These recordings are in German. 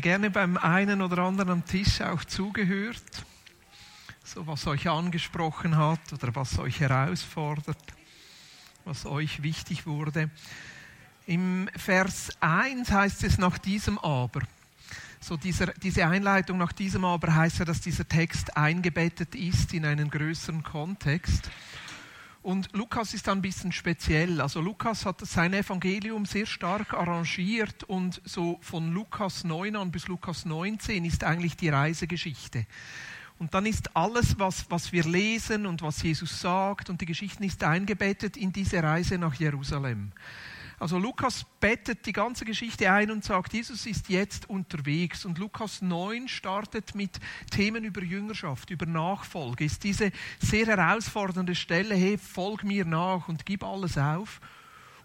hätte gerne beim einen oder anderen am Tisch auch zugehört, so was euch angesprochen hat oder was euch herausfordert, was euch wichtig wurde. Im Vers 1 heißt es nach diesem Aber. So dieser, diese Einleitung nach diesem Aber heißt ja, dass dieser Text eingebettet ist in einen größeren Kontext. Und Lukas ist ein bisschen speziell. Also Lukas hat sein Evangelium sehr stark arrangiert und so von Lukas 9 an bis Lukas 19 ist eigentlich die Reisegeschichte. Und dann ist alles, was, was wir lesen und was Jesus sagt und die Geschichten ist eingebettet in diese Reise nach Jerusalem. Also Lukas bettet die ganze Geschichte ein und sagt, Jesus ist jetzt unterwegs. Und Lukas 9 startet mit Themen über Jüngerschaft, über Nachfolge. Ist diese sehr herausfordernde Stelle, hey, folg mir nach und gib alles auf.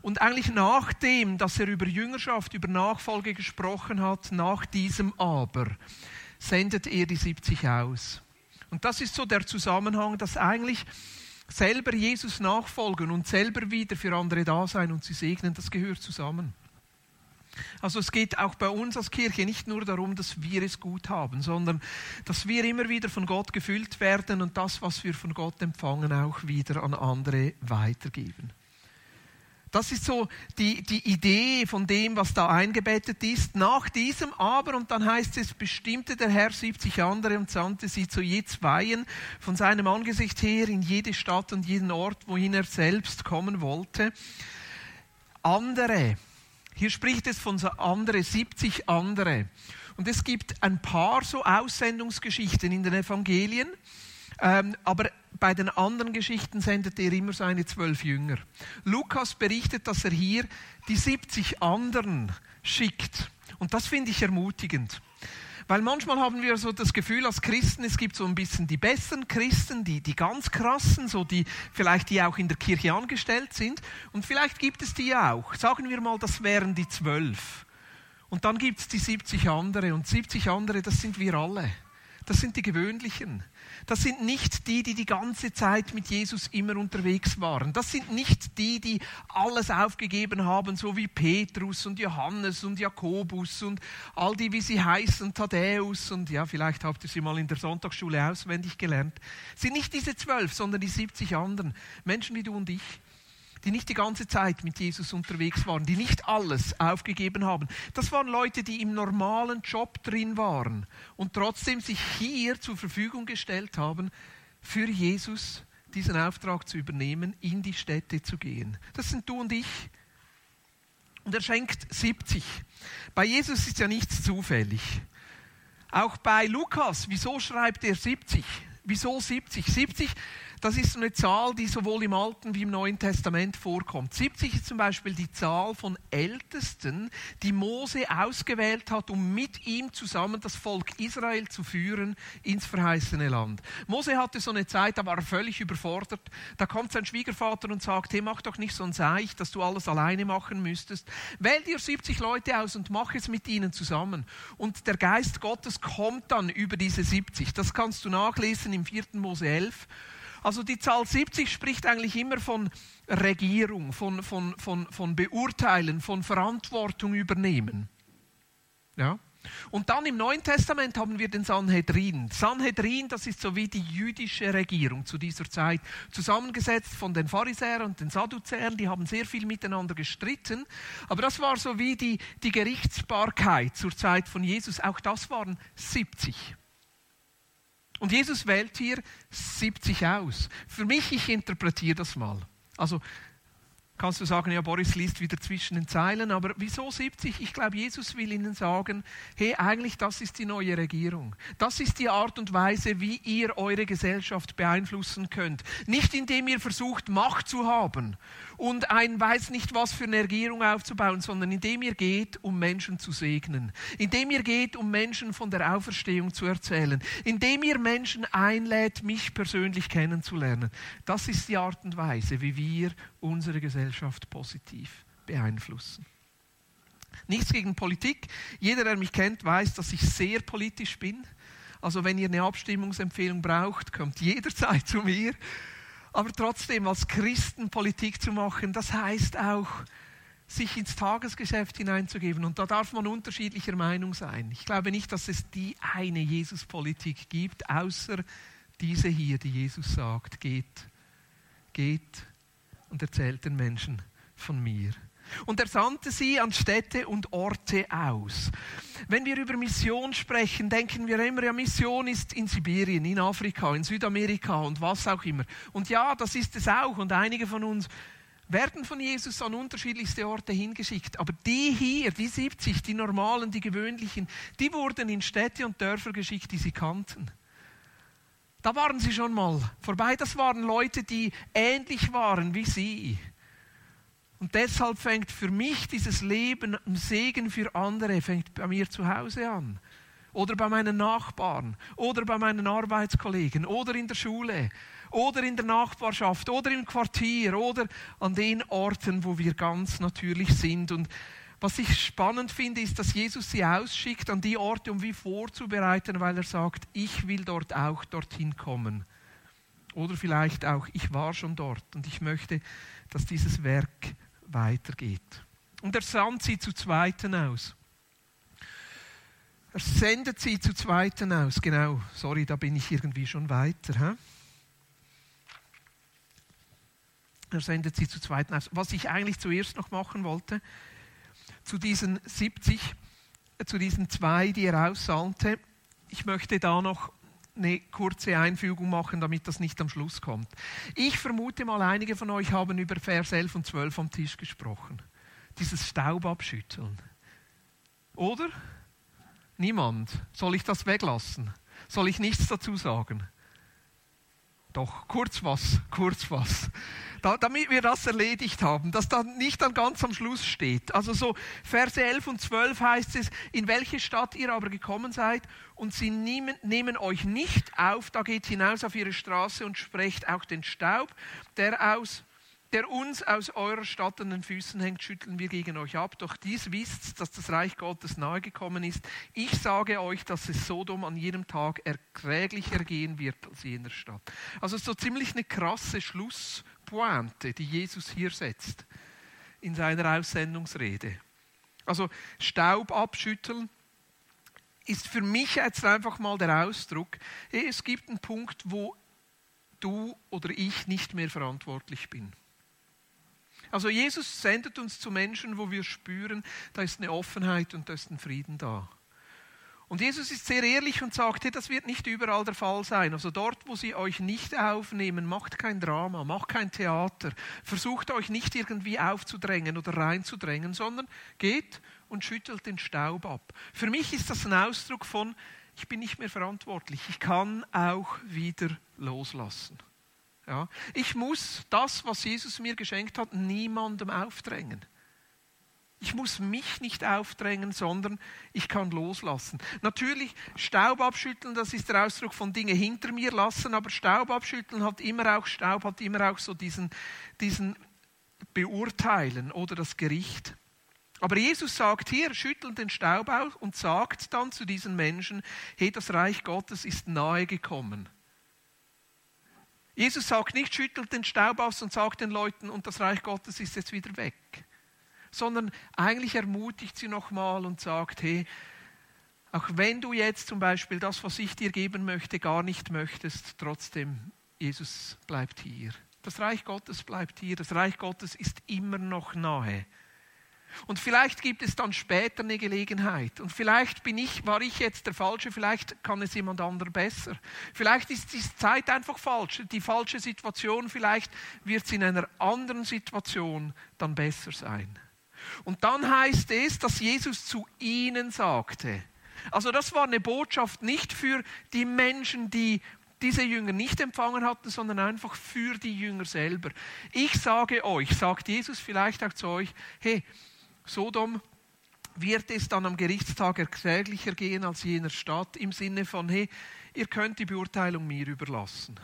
Und eigentlich nachdem, dass er über Jüngerschaft, über Nachfolge gesprochen hat, nach diesem Aber, sendet er die 70 aus. Und das ist so der Zusammenhang, dass eigentlich selber Jesus nachfolgen und selber wieder für andere da sein und sie segnen, das gehört zusammen. Also es geht auch bei uns als Kirche nicht nur darum, dass wir es gut haben, sondern dass wir immer wieder von Gott gefüllt werden und das, was wir von Gott empfangen, auch wieder an andere weitergeben. Das ist so die, die Idee von dem, was da eingebettet ist. Nach diesem aber, und dann heißt es, bestimmte der Herr 70 andere und sandte sie zu je zweien von seinem Angesicht her in jede Stadt und jeden Ort, wohin er selbst kommen wollte. Andere, hier spricht es von so andere, 70 andere. Und es gibt ein paar so Aussendungsgeschichten in den Evangelien. Ähm, aber bei den anderen Geschichten sendet er immer seine zwölf Jünger. Lukas berichtet, dass er hier die 70 anderen schickt. Und das finde ich ermutigend. Weil manchmal haben wir so das Gefühl als Christen, es gibt so ein bisschen die besseren Christen, die, die ganz krassen, so die vielleicht die auch in der Kirche angestellt sind. Und vielleicht gibt es die auch. Sagen wir mal, das wären die zwölf. Und dann gibt es die 70 andere. Und 70 andere, das sind wir alle. Das sind die gewöhnlichen. Das sind nicht die, die die ganze Zeit mit Jesus immer unterwegs waren. Das sind nicht die, die alles aufgegeben haben, so wie Petrus und Johannes und Jakobus und all die, wie sie heißen, Thaddäus und ja, vielleicht habt ihr sie mal in der Sonntagsschule auswendig gelernt. Das sind nicht diese zwölf, sondern die 70 anderen. Menschen wie du und ich die nicht die ganze Zeit mit Jesus unterwegs waren, die nicht alles aufgegeben haben. Das waren Leute, die im normalen Job drin waren und trotzdem sich hier zur Verfügung gestellt haben, für Jesus diesen Auftrag zu übernehmen, in die Städte zu gehen. Das sind du und ich. Und er schenkt 70. Bei Jesus ist ja nichts zufällig. Auch bei Lukas, wieso schreibt er 70? Wieso 70? 70 das ist eine Zahl, die sowohl im Alten wie im Neuen Testament vorkommt. 70 ist zum Beispiel die Zahl von Ältesten, die Mose ausgewählt hat, um mit ihm zusammen das Volk Israel zu führen ins verheißene Land. Mose hatte so eine Zeit, da war er völlig überfordert. Da kommt sein Schwiegervater und sagt, hey, mach doch nicht so ein Seich, dass du alles alleine machen müsstest. Wähl dir 70 Leute aus und mach es mit ihnen zusammen. Und der Geist Gottes kommt dann über diese 70. Das kannst du nachlesen im 4. Mose 11. Also die Zahl 70 spricht eigentlich immer von Regierung, von, von, von, von Beurteilen, von Verantwortung übernehmen. Ja? Und dann im Neuen Testament haben wir den Sanhedrin. Sanhedrin, das ist so wie die jüdische Regierung zu dieser Zeit, zusammengesetzt von den Pharisäern und den Sadduzäern. Die haben sehr viel miteinander gestritten. Aber das war so wie die, die Gerichtsbarkeit zur Zeit von Jesus. Auch das waren 70. Und Jesus wählt hier 70 aus. Für mich, ich interpretiere das mal. Also kannst du sagen, ja, Boris liest wieder zwischen den Zeilen, aber wieso 70? Ich glaube, Jesus will ihnen sagen, hey, eigentlich das ist die neue Regierung. Das ist die Art und Weise, wie ihr eure Gesellschaft beeinflussen könnt. Nicht indem ihr versucht, Macht zu haben und ein weiß nicht was für eine Regierung aufzubauen, sondern indem ihr geht, um Menschen zu segnen. Indem ihr geht, um Menschen von der Auferstehung zu erzählen. Indem ihr Menschen einlädt, mich persönlich kennenzulernen. Das ist die Art und Weise, wie wir unsere Gesellschaft positiv beeinflussen. Nichts gegen Politik. Jeder, der mich kennt, weiß, dass ich sehr politisch bin. Also wenn ihr eine Abstimmungsempfehlung braucht, kommt jederzeit zu mir. Aber trotzdem als Christen Politik zu machen, das heißt auch sich ins Tagesgeschäft hineinzugeben. Und da darf man unterschiedlicher Meinung sein. Ich glaube nicht, dass es die eine Jesus-Politik gibt, außer diese hier, die Jesus sagt, geht, geht und erzählt den Menschen von mir. Und er sandte sie an Städte und Orte aus. Wenn wir über Mission sprechen, denken wir immer, ja, Mission ist in Sibirien, in Afrika, in Südamerika und was auch immer. Und ja, das ist es auch. Und einige von uns werden von Jesus an unterschiedlichste Orte hingeschickt. Aber die hier, die 70, die normalen, die gewöhnlichen, die wurden in Städte und Dörfer geschickt, die sie kannten. Da waren sie schon mal vorbei. Das waren Leute, die ähnlich waren wie sie. Und deshalb fängt für mich dieses Leben ein Segen für andere, fängt bei mir zu Hause an. Oder bei meinen Nachbarn. Oder bei meinen Arbeitskollegen. Oder in der Schule oder in der Nachbarschaft oder im Quartier oder an den Orten, wo wir ganz natürlich sind. Und was ich spannend finde, ist, dass Jesus sie ausschickt an die Orte, um wie vorzubereiten, weil er sagt, ich will dort auch dorthin kommen. Oder vielleicht auch, ich war schon dort und ich möchte, dass dieses Werk weitergeht. Und er sandt sie zu Zweiten aus. Er sendet sie zu Zweiten aus. Genau, sorry, da bin ich irgendwie schon weiter. He? Er sendet sie zu zweiten aus. Was ich eigentlich zuerst noch machen wollte, zu diesen 70, äh, zu diesen zwei, die er aussandte, ich möchte da noch eine kurze Einfügung machen, damit das nicht am Schluss kommt. Ich vermute mal, einige von euch haben über Vers 11 und 12 am Tisch gesprochen. Dieses Staub abschütteln. Oder? Niemand. Soll ich das weglassen? Soll ich nichts dazu sagen? Doch, kurz was, kurz was da, damit wir das erledigt haben, dass dann nicht dann ganz am Schluss steht. Also so Verse 11 und 12 heißt es, in welche Stadt ihr aber gekommen seid und sie nehmen, nehmen euch nicht auf, da geht hinaus auf ihre Straße und sprecht auch den Staub, der aus der uns aus eurer Stadt an den Füßen hängt, schütteln wir gegen euch ab. Doch dies wisst, dass das Reich Gottes nahe gekommen ist. Ich sage euch, dass es Sodom an jedem Tag erträglicher gehen wird als jener Stadt. Also so ziemlich eine krasse Schlusspointe, die Jesus hier setzt in seiner Aussendungsrede. Also Staub abschütteln ist für mich jetzt einfach mal der Ausdruck, es gibt einen Punkt, wo du oder ich nicht mehr verantwortlich bin. Also Jesus sendet uns zu Menschen, wo wir spüren, da ist eine Offenheit und da ist ein Frieden da. Und Jesus ist sehr ehrlich und sagt, hey, das wird nicht überall der Fall sein. Also dort, wo sie euch nicht aufnehmen, macht kein Drama, macht kein Theater, versucht euch nicht irgendwie aufzudrängen oder reinzudrängen, sondern geht und schüttelt den Staub ab. Für mich ist das ein Ausdruck von, ich bin nicht mehr verantwortlich, ich kann auch wieder loslassen. Ja. Ich muss das, was Jesus mir geschenkt hat, niemandem aufdrängen. Ich muss mich nicht aufdrängen, sondern ich kann loslassen. Natürlich, Staub abschütteln, das ist der Ausdruck von Dinge hinter mir lassen, aber Staub abschütteln hat immer auch, Staub hat immer auch so diesen, diesen Beurteilen oder das Gericht. Aber Jesus sagt hier, schüttelt den Staub aus und sagt dann zu diesen Menschen, hey, das Reich Gottes ist nahe gekommen. Jesus sagt nicht, schüttelt den Staub aus und sagt den Leuten, und das Reich Gottes ist jetzt wieder weg. Sondern eigentlich ermutigt sie nochmal und sagt, hey, auch wenn du jetzt zum Beispiel das, was ich dir geben möchte, gar nicht möchtest, trotzdem, Jesus bleibt hier. Das Reich Gottes bleibt hier. Das Reich Gottes ist immer noch nahe. Und vielleicht gibt es dann später eine Gelegenheit. Und vielleicht bin ich, war ich jetzt der Falsche, vielleicht kann es jemand anderer besser. Vielleicht ist die Zeit einfach falsch, die falsche Situation, vielleicht wird es in einer anderen Situation dann besser sein. Und dann heißt es, dass Jesus zu ihnen sagte. Also das war eine Botschaft nicht für die Menschen, die diese Jünger nicht empfangen hatten, sondern einfach für die Jünger selber. Ich sage euch, sagt Jesus vielleicht auch zu euch, hey, Sodom wird es dann am Gerichtstag erträglicher gehen als jener Stadt im Sinne von, hey, ihr könnt die Beurteilung mir überlassen.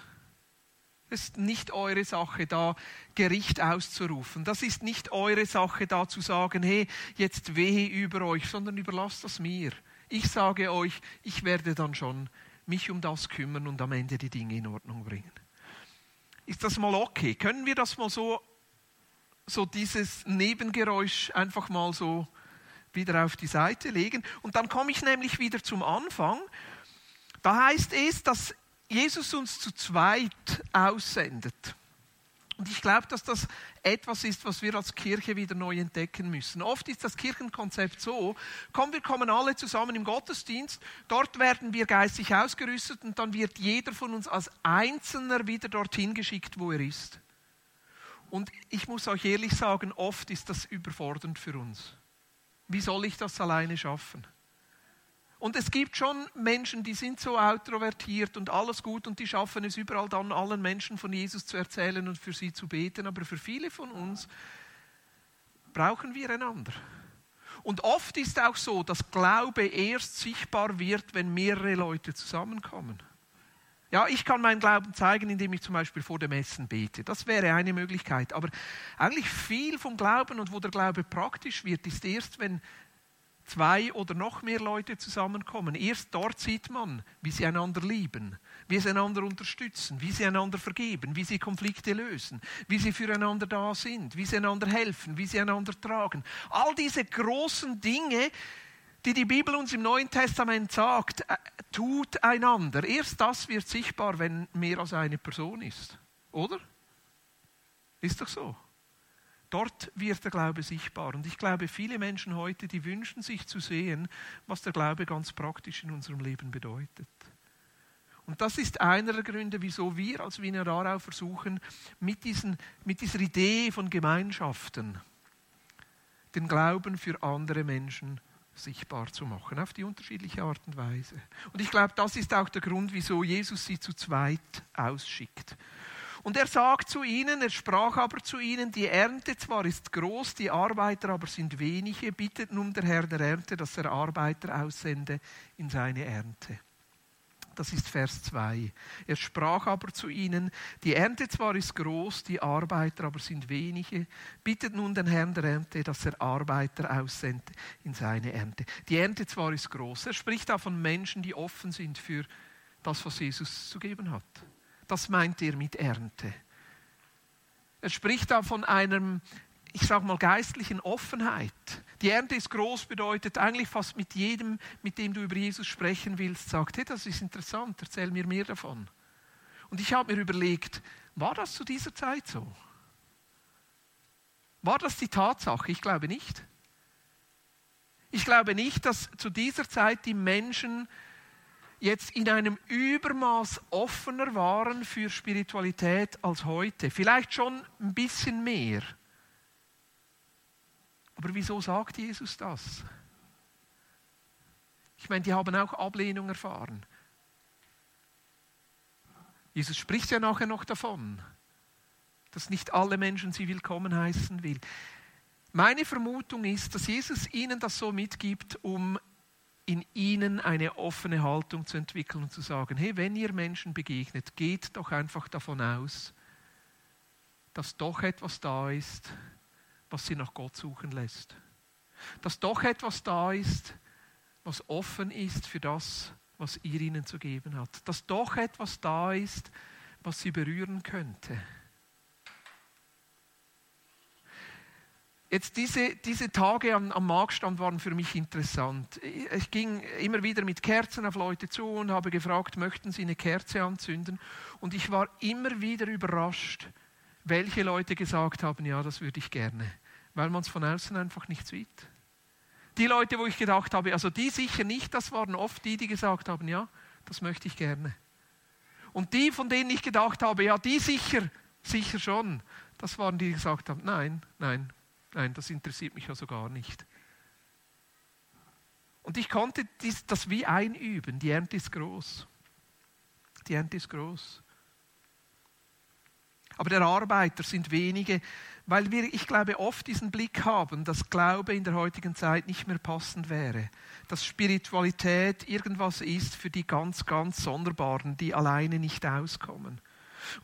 Es ist nicht eure Sache, da Gericht auszurufen. Das ist nicht eure Sache, da zu sagen, hey, jetzt wehe über euch, sondern überlasst das mir. Ich sage euch, ich werde dann schon mich um das kümmern und am Ende die Dinge in Ordnung bringen. Ist das mal okay? Können wir das mal so so dieses Nebengeräusch einfach mal so wieder auf die Seite legen. Und dann komme ich nämlich wieder zum Anfang. Da heißt es, dass Jesus uns zu zweit aussendet. Und ich glaube, dass das etwas ist, was wir als Kirche wieder neu entdecken müssen. Oft ist das Kirchenkonzept so, komm, wir kommen alle zusammen im Gottesdienst, dort werden wir geistig ausgerüstet und dann wird jeder von uns als Einzelner wieder dorthin geschickt, wo er ist. Und ich muss euch ehrlich sagen, oft ist das überfordernd für uns. Wie soll ich das alleine schaffen? Und es gibt schon Menschen, die sind so outrovertiert und alles gut und die schaffen es überall dann allen Menschen von Jesus zu erzählen und für sie zu beten. Aber für viele von uns brauchen wir einander. Und oft ist auch so, dass Glaube erst sichtbar wird, wenn mehrere Leute zusammenkommen. Ja, ich kann meinen Glauben zeigen, indem ich zum Beispiel vor dem Essen bete. Das wäre eine Möglichkeit. Aber eigentlich viel vom Glauben und wo der Glaube praktisch wird, ist erst, wenn zwei oder noch mehr Leute zusammenkommen. Erst dort sieht man, wie sie einander lieben, wie sie einander unterstützen, wie sie einander vergeben, wie sie Konflikte lösen, wie sie füreinander da sind, wie sie einander helfen, wie sie einander tragen. All diese großen Dinge, die die Bibel uns im Neuen Testament sagt, äh, tut einander. Erst das wird sichtbar, wenn mehr als eine Person ist. Oder? Ist doch so. Dort wird der Glaube sichtbar. Und ich glaube, viele Menschen heute, die wünschen sich zu sehen, was der Glaube ganz praktisch in unserem Leben bedeutet. Und das ist einer der Gründe, wieso wir als Wiener Aarau versuchen, mit, diesen, mit dieser Idee von Gemeinschaften den Glauben für andere Menschen sichtbar zu machen, auf die unterschiedliche Art und Weise. Und ich glaube, das ist auch der Grund, wieso Jesus sie zu zweit ausschickt. Und er sagt zu ihnen, er sprach aber zu ihnen, die Ernte zwar ist groß, die Arbeiter aber sind wenige, bittet nun der Herr der Ernte, dass er Arbeiter aussende in seine Ernte. Das ist Vers 2. Er sprach aber zu ihnen, die Ernte zwar ist groß, die Arbeiter aber sind wenige, bittet nun den Herrn der Ernte, dass er Arbeiter aussende in seine Ernte. Die Ernte zwar ist groß, er spricht da von Menschen, die offen sind für das, was Jesus zu geben hat. Das meint er mit Ernte. Er spricht da von einem, ich sage mal, geistlichen Offenheit. Die Ernte ist groß bedeutet eigentlich fast mit jedem, mit dem du über Jesus sprechen willst, sagt, hey, das ist interessant, erzähl mir mehr davon. Und ich habe mir überlegt, war das zu dieser Zeit so? War das die Tatsache? Ich glaube nicht. Ich glaube nicht, dass zu dieser Zeit die Menschen jetzt in einem Übermaß offener waren für Spiritualität als heute. Vielleicht schon ein bisschen mehr. Aber wieso sagt Jesus das? Ich meine, die haben auch Ablehnung erfahren. Jesus spricht ja nachher noch davon, dass nicht alle Menschen sie willkommen heißen will. Meine Vermutung ist, dass Jesus ihnen das so mitgibt, um in ihnen eine offene Haltung zu entwickeln und zu sagen, hey, wenn ihr Menschen begegnet, geht doch einfach davon aus, dass doch etwas da ist, was sie nach Gott suchen lässt. Dass doch etwas da ist, was offen ist für das, was ihr ihnen zu geben hat. Dass doch etwas da ist, was sie berühren könnte. Jetzt diese, diese Tage am, am Marktstand waren für mich interessant. Ich ging immer wieder mit Kerzen auf Leute zu und habe gefragt, möchten sie eine Kerze anzünden? Und ich war immer wieder überrascht, welche Leute gesagt haben, ja, das würde ich gerne, weil man es von außen einfach nicht sieht. Die Leute, wo ich gedacht habe, also die sicher nicht, das waren oft die, die gesagt haben, ja, das möchte ich gerne. Und die, von denen ich gedacht habe, ja, die sicher, sicher schon, das waren die, die gesagt haben, nein, nein, Nein, das interessiert mich also gar nicht. Und ich konnte das wie einüben. Die Ernte ist groß. Die Ernte ist groß. Aber der Arbeiter sind wenige, weil wir, ich glaube, oft diesen Blick haben, dass Glaube in der heutigen Zeit nicht mehr passend wäre. Dass Spiritualität irgendwas ist für die ganz, ganz Sonderbaren, die alleine nicht auskommen.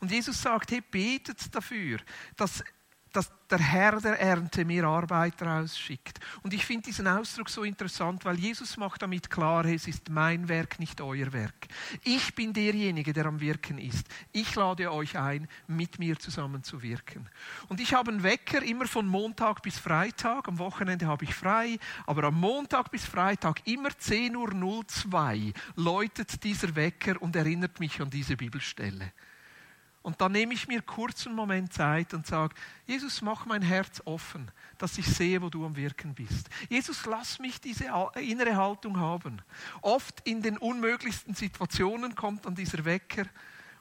Und Jesus sagt, hey, betet dafür, dass dass der Herr der Ernte mehr Arbeiter ausschickt. Und ich finde diesen Ausdruck so interessant, weil Jesus macht damit klar, es ist mein Werk, nicht euer Werk. Ich bin derjenige, der am Wirken ist. Ich lade euch ein, mit mir zusammen zu wirken. Und ich habe einen Wecker immer von Montag bis Freitag. Am Wochenende habe ich frei, aber am Montag bis Freitag immer 10.02 Uhr läutet dieser Wecker und erinnert mich an diese Bibelstelle. Und dann nehme ich mir kurz einen Moment Zeit und sage, Jesus, mach mein Herz offen, dass ich sehe, wo du am Wirken bist. Jesus, lass mich diese innere Haltung haben. Oft in den unmöglichsten Situationen kommt dann dieser Wecker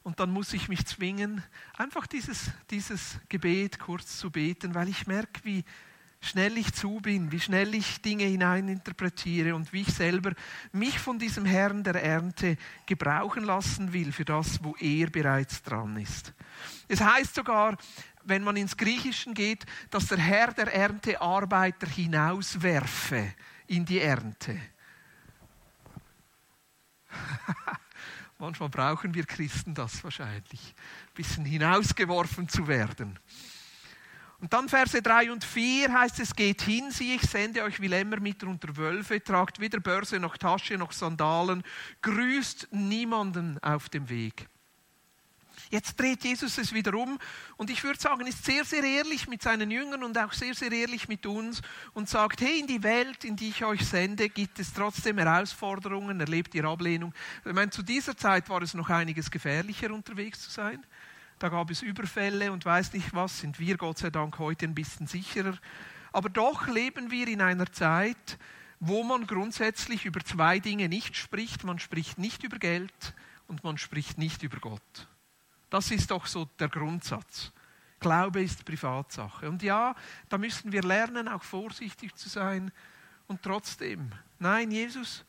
und dann muss ich mich zwingen, einfach dieses, dieses Gebet kurz zu beten, weil ich merke, wie schnell ich zu bin, wie schnell ich Dinge hineininterpretiere und wie ich selber mich von diesem Herrn der Ernte gebrauchen lassen will für das, wo er bereits dran ist. Es heißt sogar, wenn man ins Griechischen geht, dass der Herr der Ernte Arbeiter hinauswerfe in die Ernte. Manchmal brauchen wir Christen das wahrscheinlich, ein bisschen hinausgeworfen zu werden. Und dann Verse 3 und 4 heißt es, geht hin, sieh, ich sende euch wie Lämmer mit unter Wölfe, tragt weder Börse noch Tasche noch Sandalen, grüßt niemanden auf dem Weg. Jetzt dreht Jesus es wieder um und ich würde sagen, ist sehr, sehr ehrlich mit seinen Jüngern und auch sehr, sehr ehrlich mit uns und sagt, hey, in die Welt, in die ich euch sende, gibt es trotzdem Herausforderungen, erlebt ihr Ablehnung. Ich meine, zu dieser Zeit war es noch einiges gefährlicher unterwegs zu sein da gab es Überfälle und weiß nicht was, sind wir Gott sei Dank heute ein bisschen sicherer. Aber doch leben wir in einer Zeit, wo man grundsätzlich über zwei Dinge nicht spricht. Man spricht nicht über Geld und man spricht nicht über Gott. Das ist doch so der Grundsatz. Glaube ist Privatsache. Und ja, da müssen wir lernen, auch vorsichtig zu sein. Und trotzdem, nein, Jesus,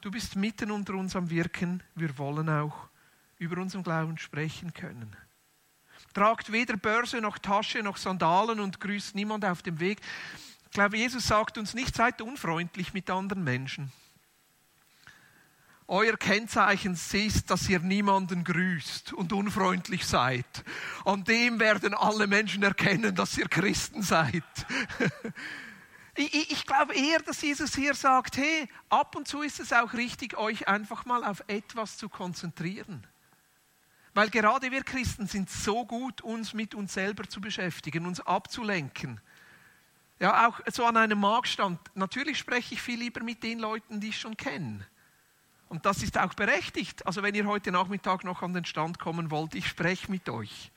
du bist mitten unter uns am Wirken. Wir wollen auch über unseren Glauben sprechen können. Tragt weder Börse noch Tasche noch Sandalen und grüßt niemand auf dem Weg. Ich glaube, Jesus sagt uns nicht, seid unfreundlich mit anderen Menschen. Euer Kennzeichen ist, dass ihr niemanden grüßt und unfreundlich seid. An dem werden alle Menschen erkennen, dass ihr Christen seid. Ich, ich, glaube eher, dass Jesus hier sagt, hey, ab und zu ist es auch richtig, euch einfach mal auf etwas zu konzentrieren. Weil gerade wir Christen sind so gut, uns mit uns selber zu beschäftigen, uns abzulenken. Ja, auch so an einem Marktstand. Natürlich spreche ich viel lieber mit den Leuten, die ich schon kenne. Und das ist auch berechtigt. Also wenn ihr heute Nachmittag noch an den Stand kommen wollt, ich spreche mit euch.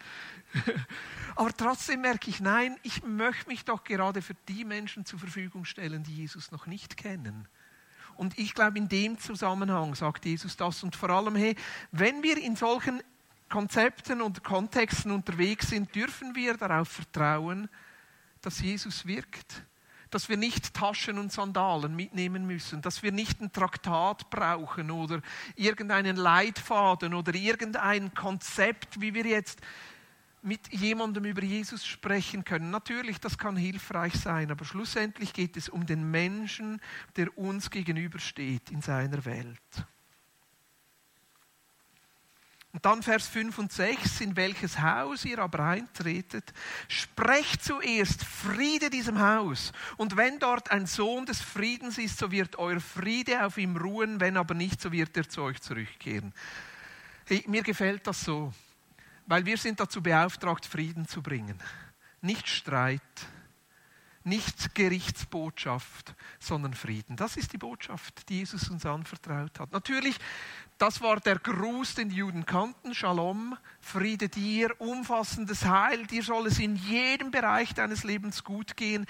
Aber trotzdem merke ich, nein, ich möchte mich doch gerade für die Menschen zur Verfügung stellen, die Jesus noch nicht kennen. Und ich glaube, in dem Zusammenhang sagt Jesus das. Und vor allem, hey, wenn wir in solchen Konzepten und Kontexten unterwegs sind, dürfen wir darauf vertrauen, dass Jesus wirkt. Dass wir nicht Taschen und Sandalen mitnehmen müssen, dass wir nicht ein Traktat brauchen oder irgendeinen Leitfaden oder irgendein Konzept, wie wir jetzt mit jemandem über Jesus sprechen können. Natürlich, das kann hilfreich sein, aber schlussendlich geht es um den Menschen, der uns gegenübersteht in seiner Welt. Und dann Vers 5 und 6, in welches Haus ihr aber eintretet, sprecht zuerst Friede diesem Haus. Und wenn dort ein Sohn des Friedens ist, so wird euer Friede auf ihm ruhen, wenn aber nicht, so wird er zu euch zurückkehren. Hey, mir gefällt das so, weil wir sind dazu beauftragt, Frieden zu bringen. Nicht Streit, nicht Gerichtsbotschaft, sondern Frieden. Das ist die Botschaft, die Jesus uns anvertraut hat. Natürlich das war der Gruß, den die Juden kannten. Shalom, Friede dir, umfassendes Heil. Dir soll es in jedem Bereich deines Lebens gut gehen.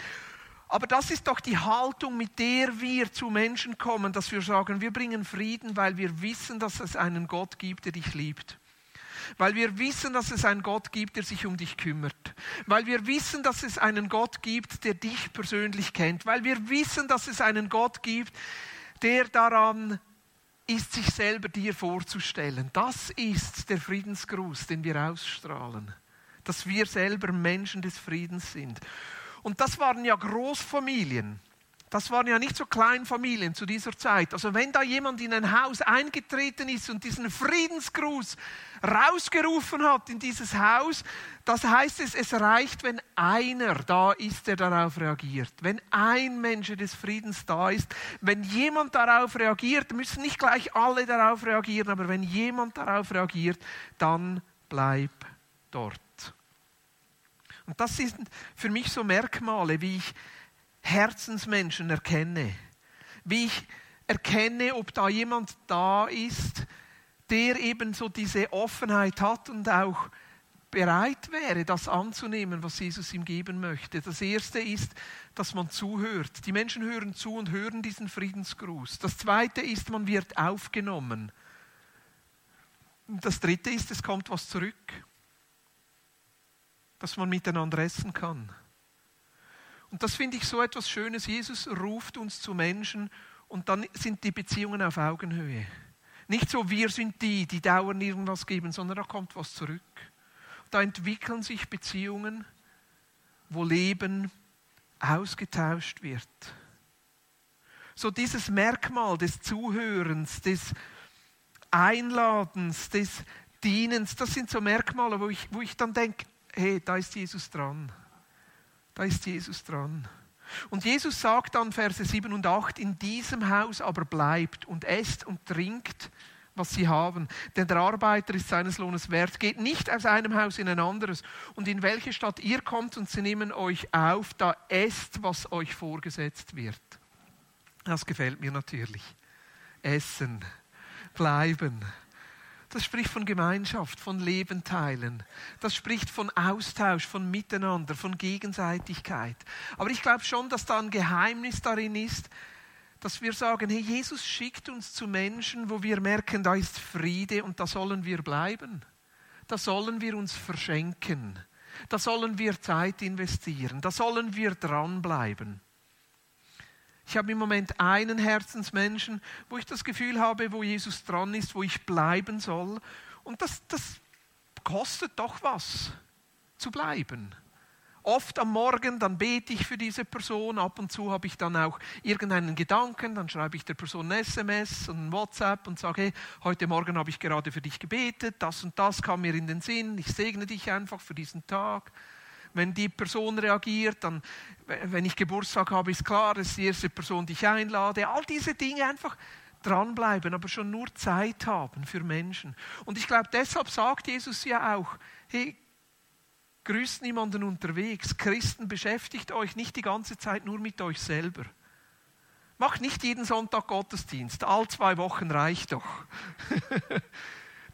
Aber das ist doch die Haltung, mit der wir zu Menschen kommen, dass wir sagen, wir bringen Frieden, weil wir wissen, dass es einen Gott gibt, der dich liebt. Weil wir wissen, dass es einen Gott gibt, der sich um dich kümmert. Weil wir wissen, dass es einen Gott gibt, der dich persönlich kennt. Weil wir wissen, dass es einen Gott gibt, der daran ist sich selber dir vorzustellen. Das ist der Friedensgruß, den wir ausstrahlen. Dass wir selber Menschen des Friedens sind. Und das waren ja Großfamilien. Das waren ja nicht so Kleinfamilien zu dieser Zeit. Also wenn da jemand in ein Haus eingetreten ist und diesen Friedensgruß rausgerufen hat in dieses Haus, das heißt es, es reicht, wenn einer da ist, der darauf reagiert. Wenn ein Mensch des Friedens da ist, wenn jemand darauf reagiert, müssen nicht gleich alle darauf reagieren, aber wenn jemand darauf reagiert, dann bleib dort. Und das sind für mich so Merkmale, wie ich Herzensmenschen erkenne. Wie ich erkenne, ob da jemand da ist, der eben so diese Offenheit hat und auch bereit wäre, das anzunehmen, was Jesus ihm geben möchte. Das erste ist, dass man zuhört. Die Menschen hören zu und hören diesen Friedensgruß. Das zweite ist, man wird aufgenommen. Und das dritte ist, es kommt was zurück, dass man miteinander essen kann. Und das finde ich so etwas Schönes. Jesus ruft uns zu Menschen und dann sind die Beziehungen auf Augenhöhe. Nicht so, wir sind die, die dauernd irgendwas geben, sondern da kommt was zurück. Da entwickeln sich Beziehungen, wo Leben ausgetauscht wird. So dieses Merkmal des Zuhörens, des Einladens, des Dienens, das sind so Merkmale, wo ich, wo ich dann denke, hey, da ist Jesus dran. Da ist Jesus dran. Und Jesus sagt dann, Verse 7 und 8, in diesem Haus aber bleibt und esst und trinkt, was sie haben. Denn der Arbeiter ist seines Lohnes wert. Geht nicht aus einem Haus in ein anderes. Und in welche Stadt ihr kommt und sie nehmen euch auf, da esst, was euch vorgesetzt wird. Das gefällt mir natürlich. Essen, bleiben, das spricht von Gemeinschaft, von Leben teilen. Das spricht von Austausch, von Miteinander, von Gegenseitigkeit. Aber ich glaube schon, dass da ein Geheimnis darin ist, dass wir sagen, hey, Jesus schickt uns zu Menschen, wo wir merken, da ist Friede und da sollen wir bleiben. Da sollen wir uns verschenken. Da sollen wir Zeit investieren. Da sollen wir dranbleiben. Ich habe im Moment einen Herzensmenschen, wo ich das Gefühl habe, wo Jesus dran ist, wo ich bleiben soll. Und das, das kostet doch was, zu bleiben. Oft am Morgen, dann bete ich für diese Person. Ab und zu habe ich dann auch irgendeinen Gedanken. Dann schreibe ich der Person ein SMS und ein WhatsApp und sage, hey, heute Morgen habe ich gerade für dich gebetet. Das und das kam mir in den Sinn. Ich segne dich einfach für diesen Tag wenn die Person reagiert, dann, wenn ich Geburtstag habe, ist klar, das ist die erste Person, die ich einlade. All diese Dinge einfach dranbleiben, aber schon nur Zeit haben für Menschen. Und ich glaube, deshalb sagt Jesus ja auch, hey, grüßt niemanden unterwegs. Christen, beschäftigt euch nicht die ganze Zeit nur mit euch selber. Macht nicht jeden Sonntag Gottesdienst. All zwei Wochen reicht doch.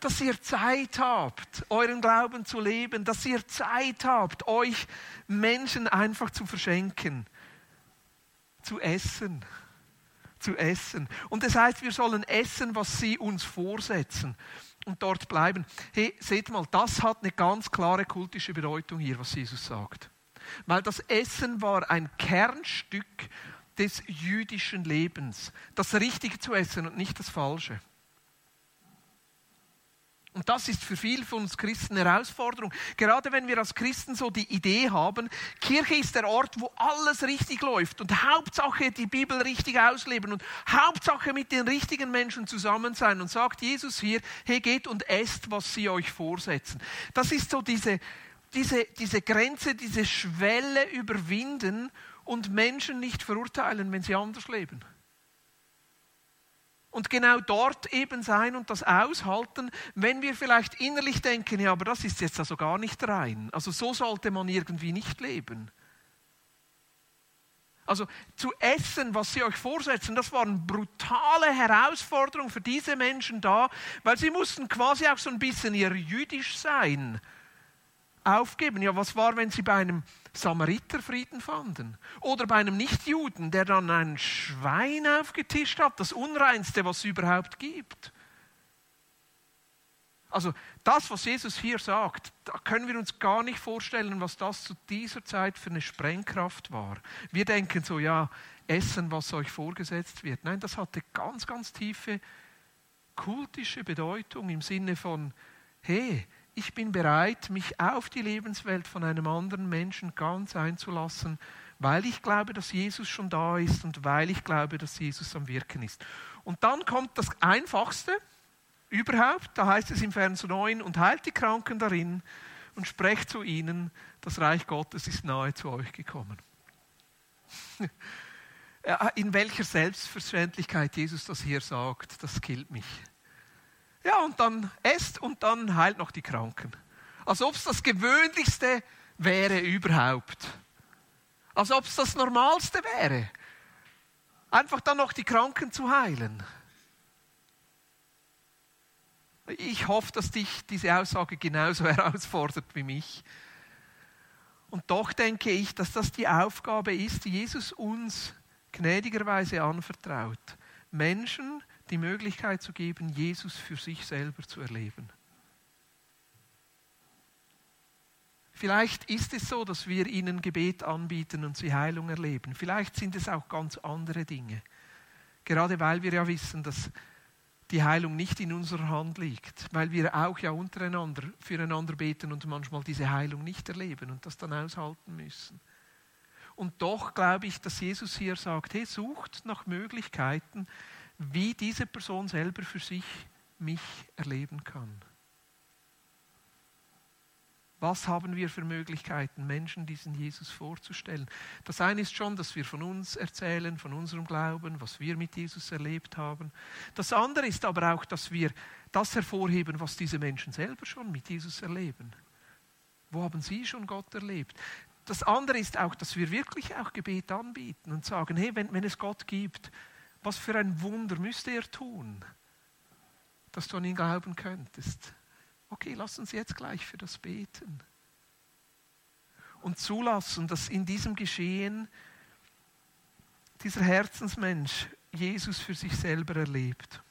dass ihr Zeit habt, euren Glauben zu leben, dass ihr Zeit habt, euch Menschen einfach zu verschenken, zu essen, zu essen. Und das heißt, wir sollen essen, was sie uns vorsetzen und dort bleiben. Hey, seht mal, das hat eine ganz klare kultische Bedeutung hier, was Jesus sagt. Weil das Essen war ein Kernstück des jüdischen Lebens. Das Richtige zu essen und nicht das Falsche. Und das ist für viele von uns Christen eine Herausforderung. Gerade wenn wir als Christen so die Idee haben, Kirche ist der Ort, wo alles richtig läuft und Hauptsache die Bibel richtig ausleben und Hauptsache mit den richtigen Menschen zusammen sein. Und sagt Jesus hier, hey, geht und esst, was sie euch vorsetzen. Das ist so diese, diese, diese Grenze, diese Schwelle überwinden und Menschen nicht verurteilen, wenn sie anders leben und genau dort eben sein und das aushalten, wenn wir vielleicht innerlich denken, ja, aber das ist jetzt also gar nicht rein. Also so sollte man irgendwie nicht leben. Also zu essen, was sie euch vorsetzen, das war eine brutale Herausforderung für diese Menschen da, weil sie mussten quasi auch so ein bisschen ihr jüdisch sein aufgeben. Ja, was war, wenn sie bei einem Samariter Frieden fanden? Oder bei einem Nichtjuden, der dann ein Schwein aufgetischt hat, das Unreinste, was es überhaupt gibt? Also das, was Jesus hier sagt, da können wir uns gar nicht vorstellen, was das zu dieser Zeit für eine Sprengkraft war. Wir denken so, ja, essen, was euch vorgesetzt wird. Nein, das hatte ganz, ganz tiefe kultische Bedeutung im Sinne von, hey, ich bin bereit, mich auf die Lebenswelt von einem anderen Menschen ganz einzulassen, weil ich glaube, dass Jesus schon da ist und weil ich glaube, dass Jesus am Wirken ist. Und dann kommt das Einfachste überhaupt, da heißt es im Vers 9, und heilt die Kranken darin und sprecht zu ihnen, das Reich Gottes ist nahe zu euch gekommen. In welcher Selbstverständlichkeit Jesus das hier sagt, das killt mich. Ja, und dann esst und dann heilt noch die Kranken. Als ob es das Gewöhnlichste wäre überhaupt. Als ob es das Normalste wäre. Einfach dann noch die Kranken zu heilen. Ich hoffe, dass dich diese Aussage genauso herausfordert wie mich. Und doch denke ich, dass das die Aufgabe ist, die Jesus uns gnädigerweise anvertraut. Menschen die Möglichkeit zu geben, Jesus für sich selber zu erleben. Vielleicht ist es so, dass wir ihnen Gebet anbieten und sie Heilung erleben. Vielleicht sind es auch ganz andere Dinge. Gerade weil wir ja wissen, dass die Heilung nicht in unserer Hand liegt, weil wir auch ja untereinander füreinander beten und manchmal diese Heilung nicht erleben und das dann aushalten müssen. Und doch glaube ich, dass Jesus hier sagt, hey, sucht nach Möglichkeiten, wie diese Person selber für sich mich erleben kann. Was haben wir für Möglichkeiten, Menschen diesen Jesus vorzustellen? Das eine ist schon, dass wir von uns erzählen, von unserem Glauben, was wir mit Jesus erlebt haben. Das andere ist aber auch, dass wir das hervorheben, was diese Menschen selber schon mit Jesus erleben. Wo haben sie schon Gott erlebt? Das andere ist auch, dass wir wirklich auch Gebet anbieten und sagen, hey, wenn, wenn es Gott gibt, was für ein Wunder müsste er tun, dass du an ihn glauben könntest? Okay, lass uns jetzt gleich für das beten. Und zulassen, dass in diesem Geschehen dieser Herzensmensch Jesus für sich selber erlebt.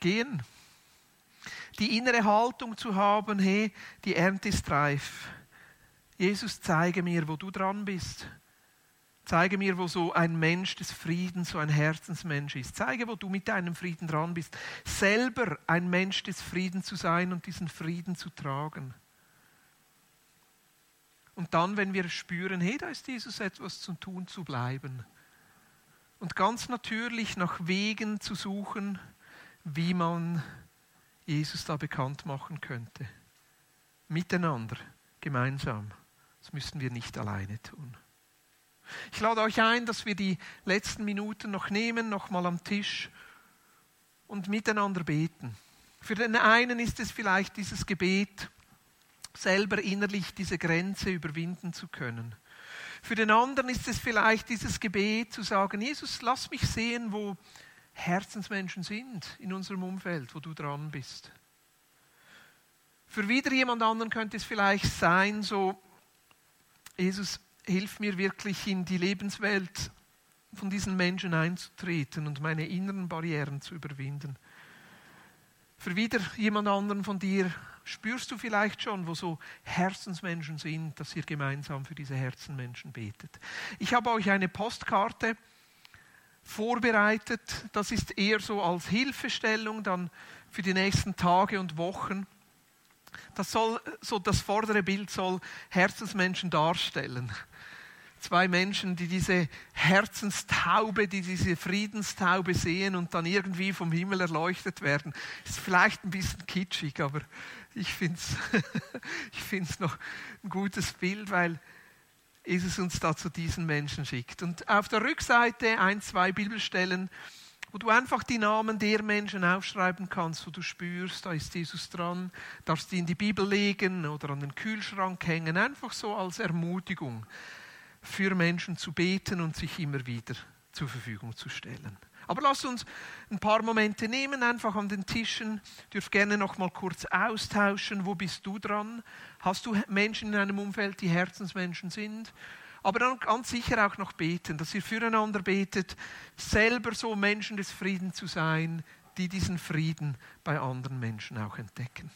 Gehen. Die innere Haltung zu haben, hey, die Ernte ist reif. Jesus, zeige mir, wo du dran bist. Zeige mir, wo so ein Mensch des Friedens, so ein Herzensmensch ist. Zeige, wo du mit deinem Frieden dran bist. Selber ein Mensch des Friedens zu sein und diesen Frieden zu tragen. Und dann, wenn wir spüren, hey, da ist Jesus etwas zu tun, zu bleiben. Und ganz natürlich nach Wegen zu suchen, wie man Jesus da bekannt machen könnte. Miteinander, gemeinsam. Das müssen wir nicht alleine tun. Ich lade euch ein, dass wir die letzten Minuten noch nehmen, noch mal am Tisch und miteinander beten. Für den einen ist es vielleicht dieses Gebet, selber innerlich diese Grenze überwinden zu können. Für den anderen ist es vielleicht dieses Gebet zu sagen, Jesus, lass mich sehen, wo Herzensmenschen sind in unserem Umfeld, wo du dran bist. Für wieder jemand anderen könnte es vielleicht sein, so Jesus, hilf mir wirklich in die Lebenswelt von diesen Menschen einzutreten und meine inneren Barrieren zu überwinden. Für wieder jemand anderen von dir spürst du vielleicht schon, wo so Herzensmenschen sind, dass ihr gemeinsam für diese Herzenmenschen betet. Ich habe euch eine Postkarte vorbereitet. Das ist eher so als Hilfestellung dann für die nächsten Tage und Wochen. Das soll, so das vordere Bild soll Herzensmenschen darstellen. Zwei Menschen, die diese Herzenstaube, die diese Friedenstaube sehen und dann irgendwie vom Himmel erleuchtet werden. Ist vielleicht ein bisschen kitschig, aber ich finde es ich find's noch ein gutes Bild, weil Jesus uns da zu diesen Menschen schickt. Und auf der Rückseite ein, zwei Bibelstellen, wo du einfach die Namen der Menschen aufschreiben kannst, wo du spürst, da ist Jesus dran, darfst die in die Bibel legen oder an den Kühlschrank hängen, einfach so als Ermutigung für Menschen zu beten und sich immer wieder zur Verfügung zu stellen. Aber lass uns ein paar Momente nehmen, einfach an den Tischen. Dürf gerne noch mal kurz austauschen. Wo bist du dran? Hast du Menschen in einem Umfeld, die Herzensmenschen sind? aber dann ganz sicher auch noch beten, dass ihr füreinander betet, selber so Menschen des Friedens zu sein, die diesen Frieden bei anderen Menschen auch entdecken.